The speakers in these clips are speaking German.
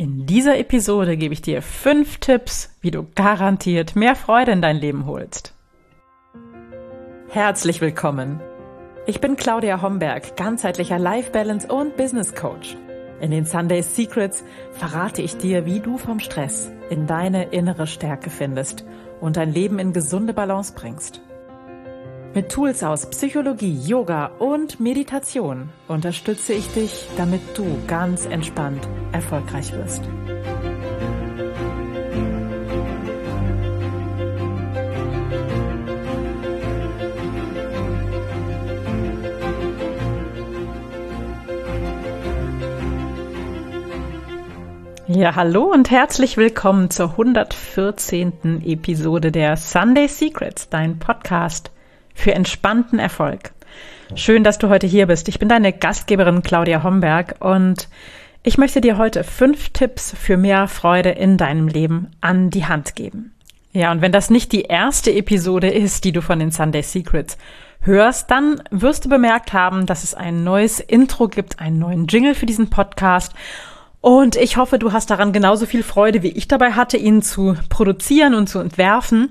In dieser Episode gebe ich dir fünf Tipps, wie du garantiert mehr Freude in dein Leben holst. Herzlich willkommen. Ich bin Claudia Homberg, ganzheitlicher Life Balance und Business Coach. In den Sunday Secrets verrate ich dir, wie du vom Stress in deine innere Stärke findest und dein Leben in gesunde Balance bringst. Mit Tools aus Psychologie, Yoga und Meditation unterstütze ich dich, damit du ganz entspannt erfolgreich wirst. Ja, hallo und herzlich willkommen zur 114. Episode der Sunday Secrets, dein Podcast für entspannten Erfolg. Schön, dass du heute hier bist. Ich bin deine Gastgeberin Claudia Homberg und ich möchte dir heute fünf Tipps für mehr Freude in deinem Leben an die Hand geben. Ja, und wenn das nicht die erste Episode ist, die du von den Sunday Secrets hörst, dann wirst du bemerkt haben, dass es ein neues Intro gibt, einen neuen Jingle für diesen Podcast. Und ich hoffe, du hast daran genauso viel Freude, wie ich dabei hatte, ihn zu produzieren und zu entwerfen.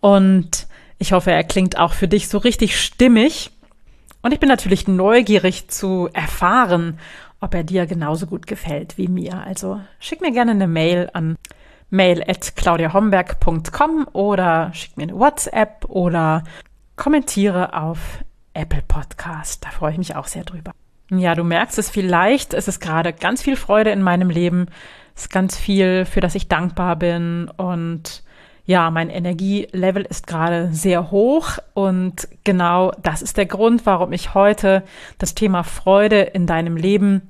Und ich hoffe, er klingt auch für dich so richtig stimmig. Und ich bin natürlich neugierig zu erfahren, ob er dir genauso gut gefällt wie mir. Also schick mir gerne eine Mail an mail at claudiahomberg.com oder schick mir eine WhatsApp oder kommentiere auf Apple Podcast. Da freue ich mich auch sehr drüber. Ja, du merkst es vielleicht. Es ist gerade ganz viel Freude in meinem Leben. Es ist ganz viel, für das ich dankbar bin und ja, mein Energielevel ist gerade sehr hoch und genau das ist der Grund, warum ich heute das Thema Freude in deinem Leben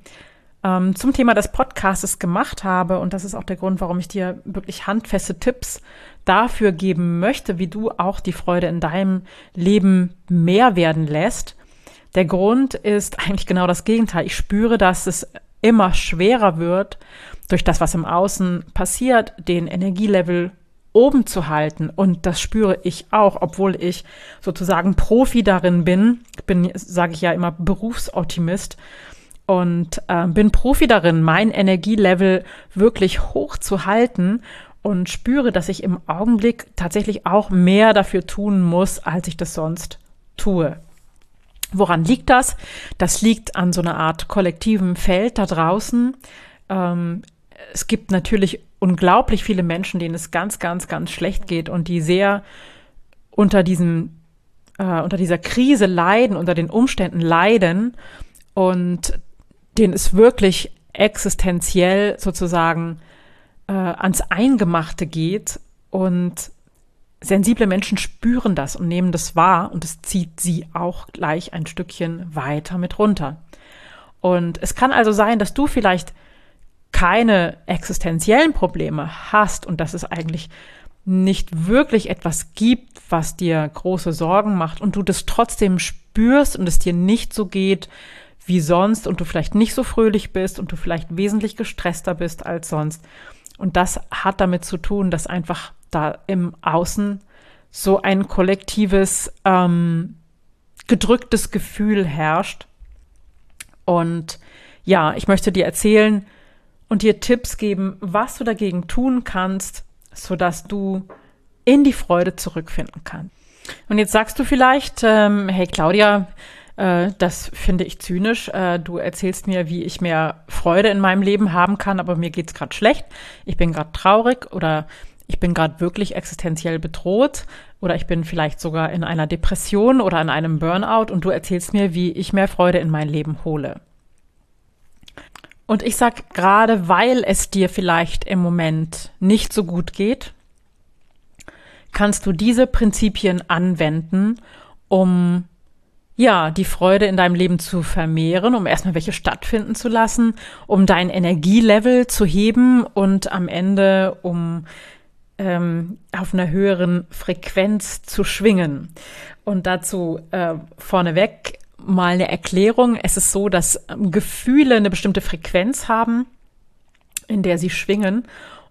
ähm, zum Thema des Podcasts gemacht habe und das ist auch der Grund, warum ich dir wirklich handfeste Tipps dafür geben möchte, wie du auch die Freude in deinem Leben mehr werden lässt. Der Grund ist eigentlich genau das Gegenteil. Ich spüre, dass es immer schwerer wird, durch das, was im Außen passiert, den Energielevel oben zu halten. Und das spüre ich auch, obwohl ich sozusagen Profi darin bin. Ich bin, sage ich ja immer, Berufsoptimist und äh, bin Profi darin, mein Energielevel wirklich hoch zu halten und spüre, dass ich im Augenblick tatsächlich auch mehr dafür tun muss, als ich das sonst tue. Woran liegt das? Das liegt an so einer Art kollektivem Feld da draußen. Ähm, es gibt natürlich unglaublich viele Menschen, denen es ganz, ganz, ganz schlecht geht und die sehr unter diesem, äh, unter dieser Krise leiden, unter den Umständen leiden und denen es wirklich existenziell sozusagen äh, ans Eingemachte geht und sensible Menschen spüren das und nehmen das wahr und es zieht sie auch gleich ein Stückchen weiter mit runter. Und es kann also sein, dass du vielleicht keine existenziellen Probleme hast und dass es eigentlich nicht wirklich etwas gibt, was dir große Sorgen macht und du das trotzdem spürst und es dir nicht so geht wie sonst und du vielleicht nicht so fröhlich bist und du vielleicht wesentlich gestresster bist als sonst. Und das hat damit zu tun, dass einfach da im Außen so ein kollektives, ähm, gedrücktes Gefühl herrscht. Und ja, ich möchte dir erzählen, und dir Tipps geben, was du dagegen tun kannst, sodass du in die Freude zurückfinden kannst. Und jetzt sagst du vielleicht, ähm, hey Claudia, äh, das finde ich zynisch. Äh, du erzählst mir, wie ich mehr Freude in meinem Leben haben kann, aber mir geht's gerade schlecht. Ich bin gerade traurig oder ich bin gerade wirklich existenziell bedroht oder ich bin vielleicht sogar in einer Depression oder in einem Burnout und du erzählst mir, wie ich mehr Freude in mein Leben hole. Und ich sag gerade, weil es dir vielleicht im Moment nicht so gut geht, kannst du diese Prinzipien anwenden, um ja, die Freude in deinem Leben zu vermehren, um erstmal welche stattfinden zu lassen, um dein Energielevel zu heben und am Ende um ähm, auf einer höheren Frequenz zu schwingen. Und dazu äh, vorneweg mal eine Erklärung. Es ist so, dass ähm, Gefühle eine bestimmte Frequenz haben, in der sie schwingen.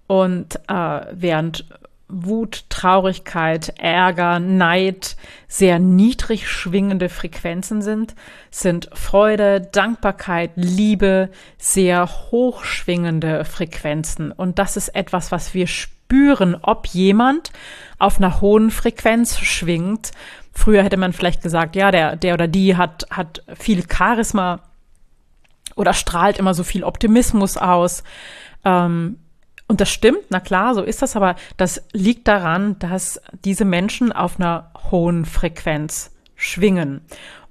Und äh, während Wut, Traurigkeit, Ärger, Neid sehr niedrig schwingende Frequenzen sind, sind Freude, Dankbarkeit, Liebe sehr hoch schwingende Frequenzen. Und das ist etwas, was wir spüren, ob jemand auf einer hohen Frequenz schwingt. Früher hätte man vielleicht gesagt, ja, der, der oder die hat, hat viel Charisma oder strahlt immer so viel Optimismus aus. Ähm, und das stimmt, na klar, so ist das, aber das liegt daran, dass diese Menschen auf einer hohen Frequenz schwingen.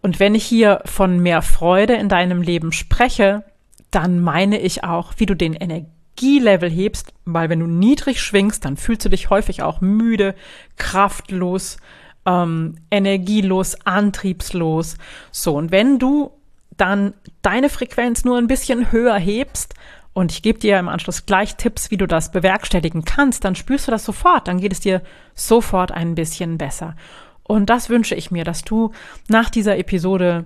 Und wenn ich hier von mehr Freude in deinem Leben spreche, dann meine ich auch, wie du den Energielevel hebst, weil wenn du niedrig schwingst, dann fühlst du dich häufig auch müde, kraftlos, ähm, energielos, antriebslos. So, und wenn du dann deine Frequenz nur ein bisschen höher hebst, und ich gebe dir im Anschluss gleich Tipps, wie du das bewerkstelligen kannst, dann spürst du das sofort, dann geht es dir sofort ein bisschen besser. Und das wünsche ich mir, dass du nach dieser Episode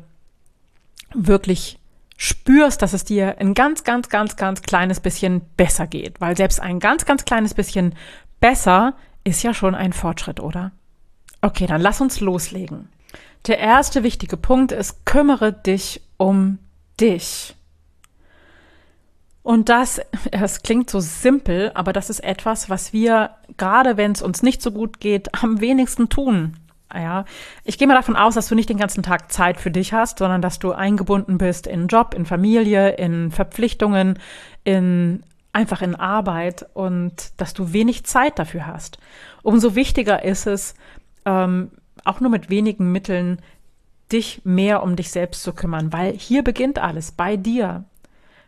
wirklich spürst, dass es dir ein ganz, ganz, ganz, ganz kleines bisschen besser geht. Weil selbst ein ganz, ganz kleines bisschen besser ist ja schon ein Fortschritt, oder? Okay, dann lass uns loslegen. Der erste wichtige Punkt ist, kümmere dich um dich. Und das, es klingt so simpel, aber das ist etwas, was wir, gerade wenn es uns nicht so gut geht, am wenigsten tun. Ja, ich gehe mal davon aus, dass du nicht den ganzen Tag Zeit für dich hast, sondern dass du eingebunden bist in Job, in Familie, in Verpflichtungen, in einfach in Arbeit und dass du wenig Zeit dafür hast. Umso wichtiger ist es, ähm, auch nur mit wenigen Mitteln, dich mehr um dich selbst zu kümmern, weil hier beginnt alles bei dir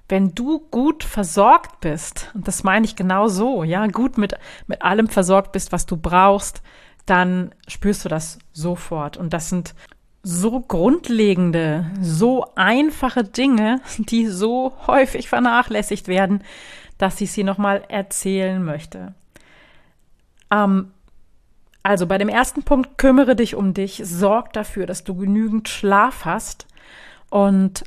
wenn du gut versorgt bist, und das meine ich genau so, ja, gut mit, mit allem versorgt bist, was du brauchst, dann spürst du das sofort. Und das sind so grundlegende, so einfache Dinge, die so häufig vernachlässigt werden, dass ich sie nochmal erzählen möchte. Ähm, also bei dem ersten Punkt, kümmere dich um dich, sorg dafür, dass du genügend Schlaf hast und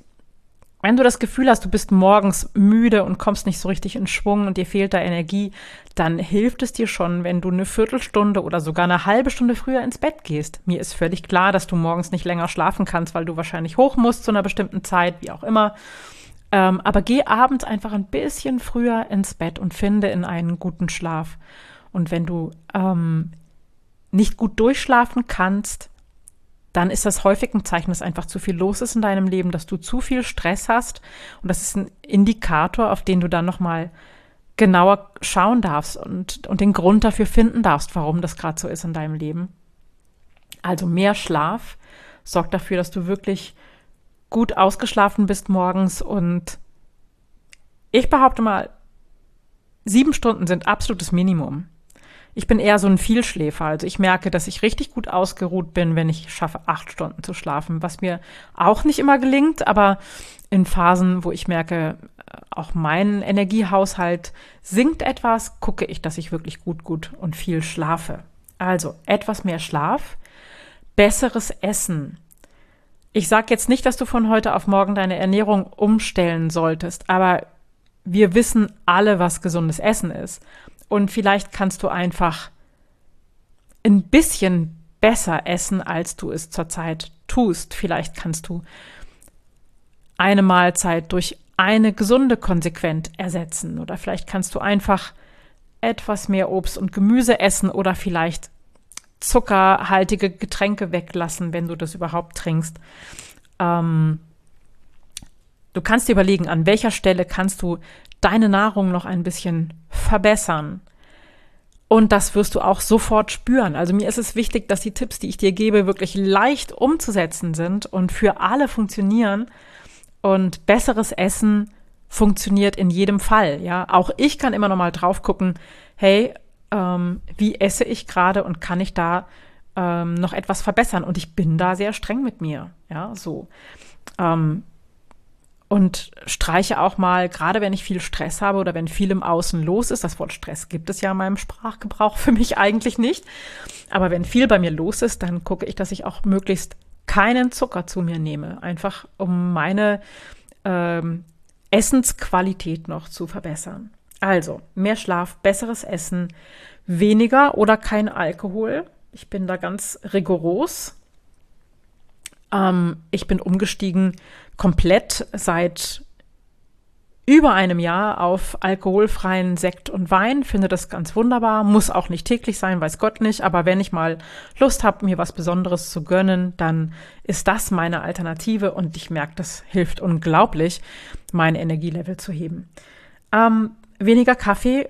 wenn du das Gefühl hast, du bist morgens müde und kommst nicht so richtig in Schwung und dir fehlt da Energie, dann hilft es dir schon, wenn du eine Viertelstunde oder sogar eine halbe Stunde früher ins Bett gehst. Mir ist völlig klar, dass du morgens nicht länger schlafen kannst, weil du wahrscheinlich hoch musst zu einer bestimmten Zeit, wie auch immer. Ähm, aber geh abends einfach ein bisschen früher ins Bett und finde in einen guten Schlaf. Und wenn du ähm, nicht gut durchschlafen kannst, dann ist das häufig ein Zeichen, dass einfach zu viel los ist in deinem Leben, dass du zu viel Stress hast. Und das ist ein Indikator, auf den du dann nochmal genauer schauen darfst und, und den Grund dafür finden darfst, warum das gerade so ist in deinem Leben. Also mehr Schlaf sorgt dafür, dass du wirklich gut ausgeschlafen bist morgens und ich behaupte mal, sieben Stunden sind absolutes Minimum. Ich bin eher so ein Vielschläfer. Also ich merke, dass ich richtig gut ausgeruht bin, wenn ich schaffe, acht Stunden zu schlafen, was mir auch nicht immer gelingt, aber in Phasen, wo ich merke, äh, auch mein Energiehaushalt sinkt etwas, gucke ich, dass ich wirklich gut, gut und viel schlafe. Also etwas mehr Schlaf, besseres Essen. Ich sage jetzt nicht, dass du von heute auf morgen deine Ernährung umstellen solltest, aber wir wissen alle, was gesundes Essen ist. Und vielleicht kannst du einfach ein bisschen besser essen, als du es zurzeit tust. Vielleicht kannst du eine Mahlzeit durch eine gesunde konsequent ersetzen. Oder vielleicht kannst du einfach etwas mehr Obst und Gemüse essen oder vielleicht zuckerhaltige Getränke weglassen, wenn du das überhaupt trinkst. Ähm, du kannst dir überlegen, an welcher Stelle kannst du deine Nahrung noch ein bisschen verbessern. Und das wirst du auch sofort spüren. Also mir ist es wichtig, dass die Tipps, die ich dir gebe, wirklich leicht umzusetzen sind und für alle funktionieren. Und besseres Essen funktioniert in jedem Fall. Ja, auch ich kann immer noch mal drauf gucken. Hey, ähm, wie esse ich gerade und kann ich da ähm, noch etwas verbessern? Und ich bin da sehr streng mit mir. Ja, so. Ähm, und streiche auch mal, gerade wenn ich viel Stress habe oder wenn viel im Außen los ist, das Wort Stress gibt es ja in meinem Sprachgebrauch für mich eigentlich nicht, aber wenn viel bei mir los ist, dann gucke ich, dass ich auch möglichst keinen Zucker zu mir nehme, einfach um meine ähm, Essensqualität noch zu verbessern. Also, mehr Schlaf, besseres Essen, weniger oder kein Alkohol. Ich bin da ganz rigoros. Ähm, ich bin umgestiegen komplett seit über einem Jahr auf alkoholfreien Sekt und Wein, finde das ganz wunderbar, muss auch nicht täglich sein, weiß Gott nicht, aber wenn ich mal Lust habe, mir was Besonderes zu gönnen, dann ist das meine Alternative und ich merke, das hilft unglaublich, mein Energielevel zu heben. Ähm, weniger Kaffee,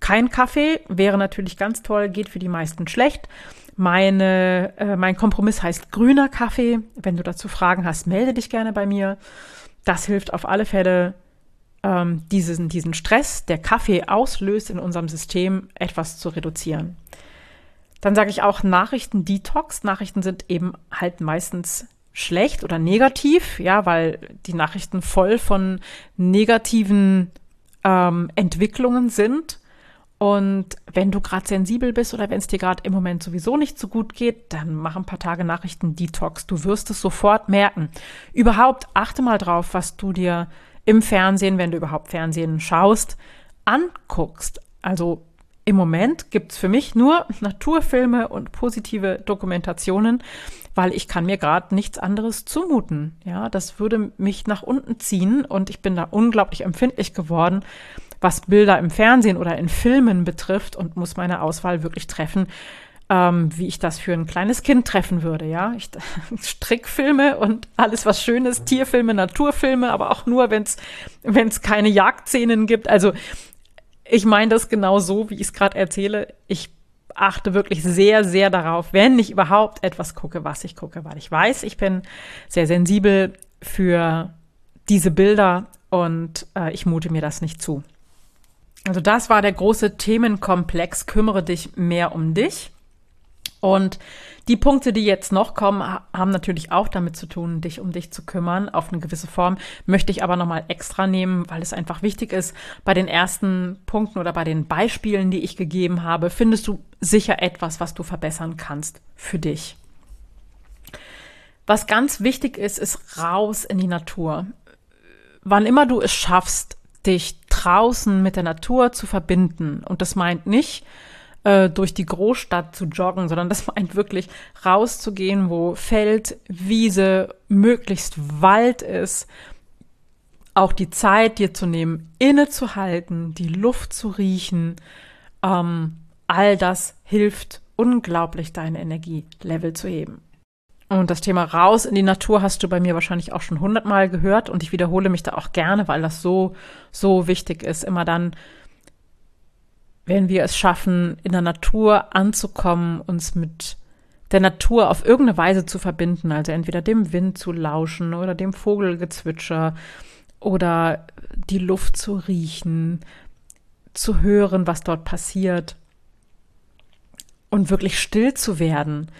kein Kaffee wäre natürlich ganz toll, geht für die meisten schlecht. Meine, äh, mein Kompromiss heißt grüner Kaffee. Wenn du dazu Fragen hast, melde dich gerne bei mir. Das hilft auf alle Fälle ähm, diesen, diesen Stress, der Kaffee auslöst in unserem System, etwas zu reduzieren. Dann sage ich auch Nachrichten-Detox. Nachrichten sind eben halt meistens schlecht oder negativ, ja, weil die Nachrichten voll von negativen ähm, Entwicklungen sind. Und wenn du gerade sensibel bist oder wenn es dir gerade im Moment sowieso nicht so gut geht, dann mach ein paar Tage Nachrichten-Detox. Du wirst es sofort merken. Überhaupt achte mal drauf, was du dir im Fernsehen, wenn du überhaupt Fernsehen schaust, anguckst. Also im Moment gibt's für mich nur Naturfilme und positive Dokumentationen, weil ich kann mir gerade nichts anderes zumuten. Ja, das würde mich nach unten ziehen und ich bin da unglaublich empfindlich geworden, was Bilder im Fernsehen oder in Filmen betrifft und muss meine Auswahl wirklich treffen, ähm, wie ich das für ein kleines Kind treffen würde, ja. Ich, Strickfilme und alles, was schön ist, Tierfilme, Naturfilme, aber auch nur, wenn es keine Jagdszenen gibt. Also ich meine das genau so, wie ich es gerade erzähle. Ich achte wirklich sehr, sehr darauf, wenn ich überhaupt etwas gucke, was ich gucke, weil ich weiß, ich bin sehr sensibel für diese Bilder und äh, ich mute mir das nicht zu. Also das war der große Themenkomplex, kümmere dich mehr um dich. Und die Punkte, die jetzt noch kommen, haben natürlich auch damit zu tun, dich um dich zu kümmern, auf eine gewisse Form. Möchte ich aber nochmal extra nehmen, weil es einfach wichtig ist. Bei den ersten Punkten oder bei den Beispielen, die ich gegeben habe, findest du sicher etwas, was du verbessern kannst für dich. Was ganz wichtig ist, ist raus in die Natur. Wann immer du es schaffst, dich draußen mit der Natur zu verbinden, und das meint nicht, äh, durch die Großstadt zu joggen, sondern das meint wirklich rauszugehen, wo Feld, Wiese, möglichst Wald ist, auch die Zeit dir zu nehmen, innezuhalten, die Luft zu riechen, ähm, all das hilft unglaublich, deine Energielevel zu heben. Und das Thema raus in die Natur hast du bei mir wahrscheinlich auch schon hundertmal gehört. Und ich wiederhole mich da auch gerne, weil das so, so wichtig ist, immer dann wenn wir es schaffen, in der Natur anzukommen, uns mit der Natur auf irgendeine Weise zu verbinden, also entweder dem Wind zu lauschen oder dem Vogelgezwitscher oder die Luft zu riechen, zu hören, was dort passiert und wirklich still zu werden,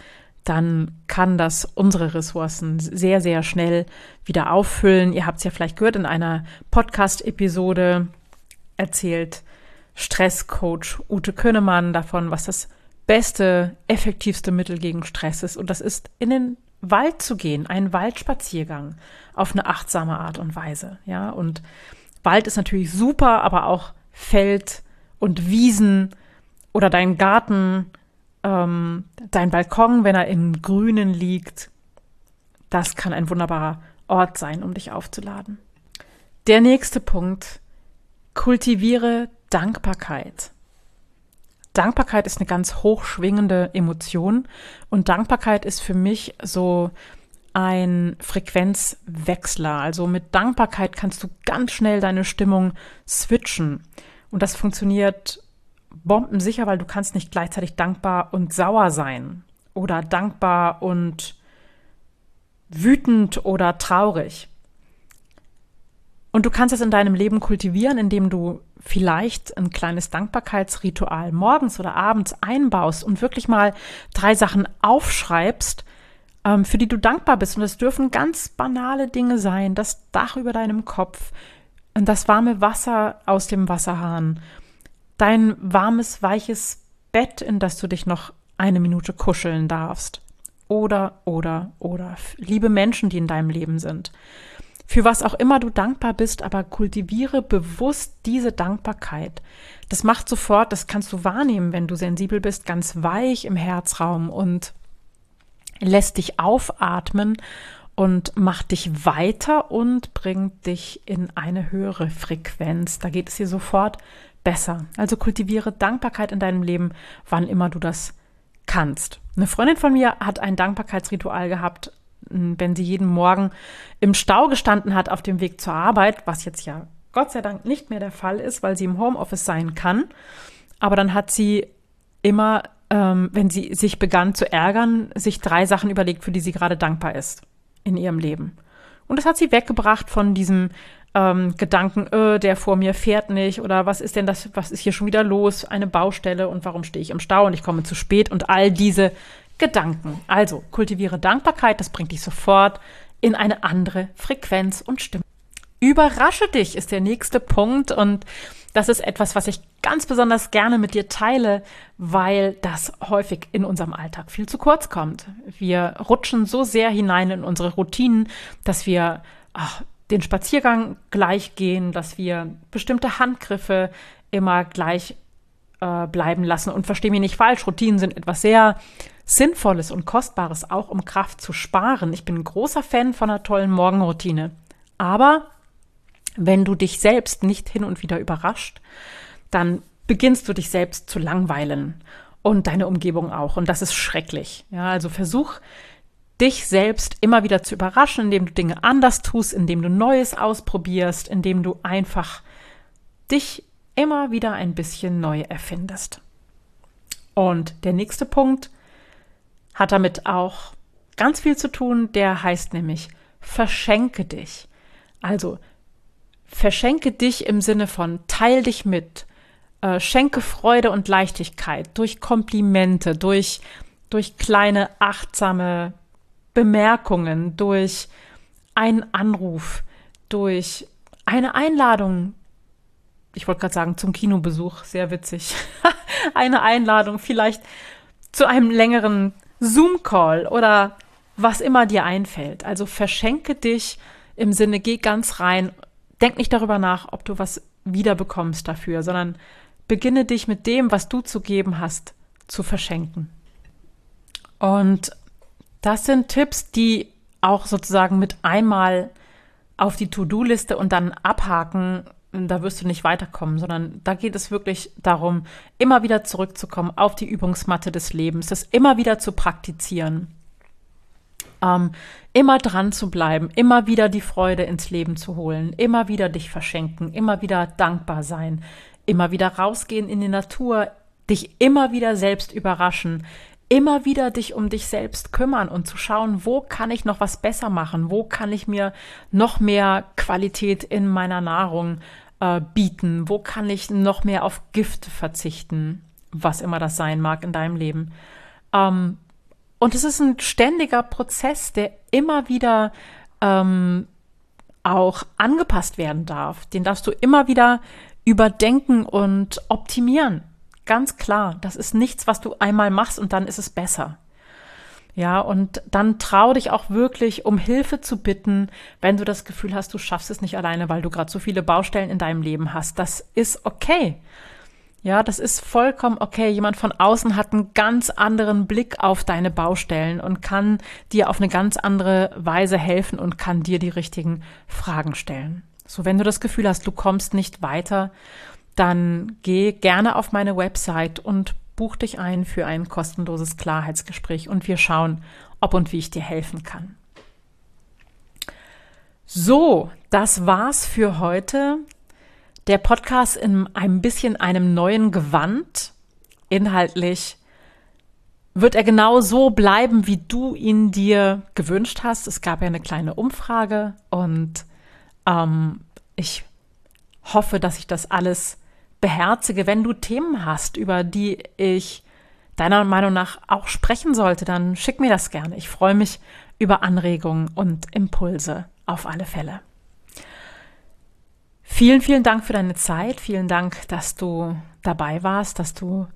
dann kann das unsere Ressourcen sehr, sehr schnell wieder auffüllen. Ihr habt es ja vielleicht gehört in einer Podcast-Episode erzählt, Stresscoach Ute Könnemann davon, was das beste, effektivste Mittel gegen Stress ist. Und das ist in den Wald zu gehen, einen Waldspaziergang auf eine achtsame Art und Weise. Ja, und Wald ist natürlich super, aber auch Feld und Wiesen oder dein Garten, ähm, dein Balkon, wenn er im Grünen liegt, das kann ein wunderbarer Ort sein, um dich aufzuladen. Der nächste Punkt, kultiviere Dankbarkeit. Dankbarkeit ist eine ganz hochschwingende Emotion und Dankbarkeit ist für mich so ein Frequenzwechsler. Also mit Dankbarkeit kannst du ganz schnell deine Stimmung switchen. Und das funktioniert bombensicher, weil du kannst nicht gleichzeitig dankbar und sauer sein oder dankbar und wütend oder traurig. Und du kannst es in deinem Leben kultivieren, indem du vielleicht ein kleines Dankbarkeitsritual morgens oder abends einbaust und wirklich mal drei Sachen aufschreibst, ähm, für die du dankbar bist. Und das dürfen ganz banale Dinge sein. Das Dach über deinem Kopf, das warme Wasser aus dem Wasserhahn, dein warmes, weiches Bett, in das du dich noch eine Minute kuscheln darfst. Oder, oder, oder liebe Menschen, die in deinem Leben sind. für was auch immer du dankbar bist, aber kultiviere bewusst diese Dankbarkeit. Das macht sofort, das kannst du wahrnehmen, wenn du sensibel bist, ganz weich im Herzraum und lässt dich aufatmen und macht dich weiter und bringt dich in eine höhere Frequenz. Da geht es dir sofort besser. Also kultiviere Dankbarkeit in deinem Leben, wann immer du das kannst. Eine Freundin von mir hat ein Dankbarkeitsritual gehabt, wenn sie jeden Morgen im Stau gestanden hat auf dem Weg zur Arbeit, was jetzt ja Gott sei Dank nicht mehr der Fall ist, weil sie im Homeoffice sein kann. Aber dann hat sie immer, ähm, wenn sie sich begann zu ärgern, sich drei Sachen überlegt, für die sie gerade dankbar ist in ihrem Leben. Und das hat sie weggebracht von diesem ähm, Gedanken, öh, der vor mir fährt nicht oder was ist denn das, was ist hier schon wieder los, eine Baustelle und warum stehe ich im Stau und ich komme zu spät und all diese Gedanken. Also kultiviere Dankbarkeit, das bringt dich sofort in eine andere Frequenz und Stimmung. Überrasche dich ist der nächste Punkt und das ist etwas, was ich ganz besonders gerne mit dir teile, weil das häufig in unserem Alltag viel zu kurz kommt. Wir rutschen so sehr hinein in unsere Routinen, dass wir ach, den Spaziergang gleich gehen, dass wir bestimmte Handgriffe immer gleich äh, bleiben lassen. Und verstehe mich nicht falsch, Routinen sind etwas sehr Sinnvolles und Kostbares, auch um Kraft zu sparen. Ich bin ein großer Fan von einer tollen Morgenroutine. Aber wenn du dich selbst nicht hin und wieder überrascht, dann beginnst du dich selbst zu langweilen und deine Umgebung auch. Und das ist schrecklich. Ja, also versuch dich selbst immer wieder zu überraschen, indem du Dinge anders tust, indem du Neues ausprobierst, indem du einfach dich immer wieder ein bisschen neu erfindest. Und der nächste Punkt hat damit auch ganz viel zu tun, der heißt nämlich verschenke dich. Also verschenke dich im Sinne von teil dich mit, äh, schenke Freude und Leichtigkeit durch Komplimente, durch, durch kleine achtsame Bemerkungen, durch einen Anruf, durch eine Einladung. Ich wollte gerade sagen, zum Kinobesuch, sehr witzig. eine Einladung, vielleicht zu einem längeren Zoom-Call oder was immer dir einfällt. Also verschenke dich im Sinne, geh ganz rein denk nicht darüber nach, ob du was wiederbekommst dafür, sondern beginne dich mit dem, was du zu geben hast, zu verschenken. Und das sind Tipps, die auch sozusagen mit einmal auf die To-Do-Liste und dann abhaken, da wirst du nicht weiterkommen, sondern da geht es wirklich darum, immer wieder zurückzukommen auf die Übungsmatte des Lebens, das immer wieder zu praktizieren ähm, immer dran zu bleiben, immer wieder die Freude ins Leben zu holen, immer wieder dich verschenken, immer wieder dankbar sein, immer wieder rausgehen in die Natur, dich immer wieder selbst überraschen, immer wieder dich um dich selbst kümmern und zu schauen, wo kann ich noch was besser machen, wo kann ich mir noch mehr Qualität in meiner Nahrung äh, bieten, wo kann ich noch mehr auf Gift verzichten, was immer das sein mag in deinem Leben. Ähm, und es ist ein ständiger Prozess, der immer wieder ähm, auch angepasst werden darf. Den darfst du immer wieder überdenken und optimieren. Ganz klar, das ist nichts, was du einmal machst und dann ist es besser. Ja, und dann trau dich auch wirklich, um Hilfe zu bitten, wenn du das Gefühl hast, du schaffst es nicht alleine, weil du gerade so viele Baustellen in deinem Leben hast. Das ist okay. Ja, das ist vollkommen okay. Jemand von außen hat einen ganz anderen Blick auf deine Baustellen und kann dir auf eine ganz andere Weise helfen und kann dir die richtigen Fragen stellen. So, wenn du das Gefühl hast, du kommst nicht weiter, dann geh gerne auf meine Website und buch dich ein für ein kostenloses Klarheitsgespräch und wir schauen, ob und wie ich dir helfen kann. So, das war's für heute der Podcast in ein bisschen einem neuen Gewand. Inhaltlich wird er genau so bleiben, wie du ihn dir gewünscht hast. Es gab ja eine kleine Umfrage und ähm, ich hoffe, dass ich das alles beherzige. Wenn du Themen hast, über die ich deiner Meinung nach auch sprechen sollte, dann schick mir das gerne. Ich freue mich über Anregungen und Impulse auf alle Fälle. Vielen, vielen Dank für deine Zeit. Vielen Dank, dass du dabei warst, dass du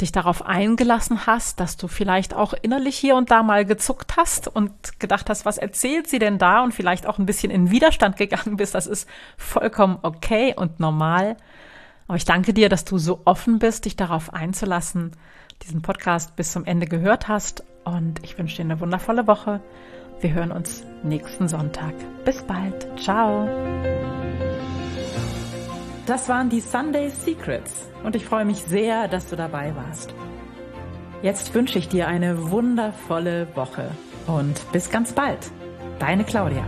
dich darauf eingelassen hast, dass du vielleicht auch innerlich hier und da mal gezuckt hast und gedacht hast, was erzählt sie denn da und vielleicht auch ein bisschen in Widerstand gegangen bist. Das ist vollkommen okay und normal. Aber ich danke dir, dass du so offen bist, dich darauf einzulassen, diesen Podcast bis zum Ende gehört hast und ich wünsche dir eine wundervolle Woche. Wir hören uns nächsten Sonntag. Bis bald. Ciao. Das waren die Sunday Secrets und ich freue mich sehr, dass du dabei warst. Jetzt wünsche ich dir eine wundervolle Woche und bis ganz bald. Deine Claudia.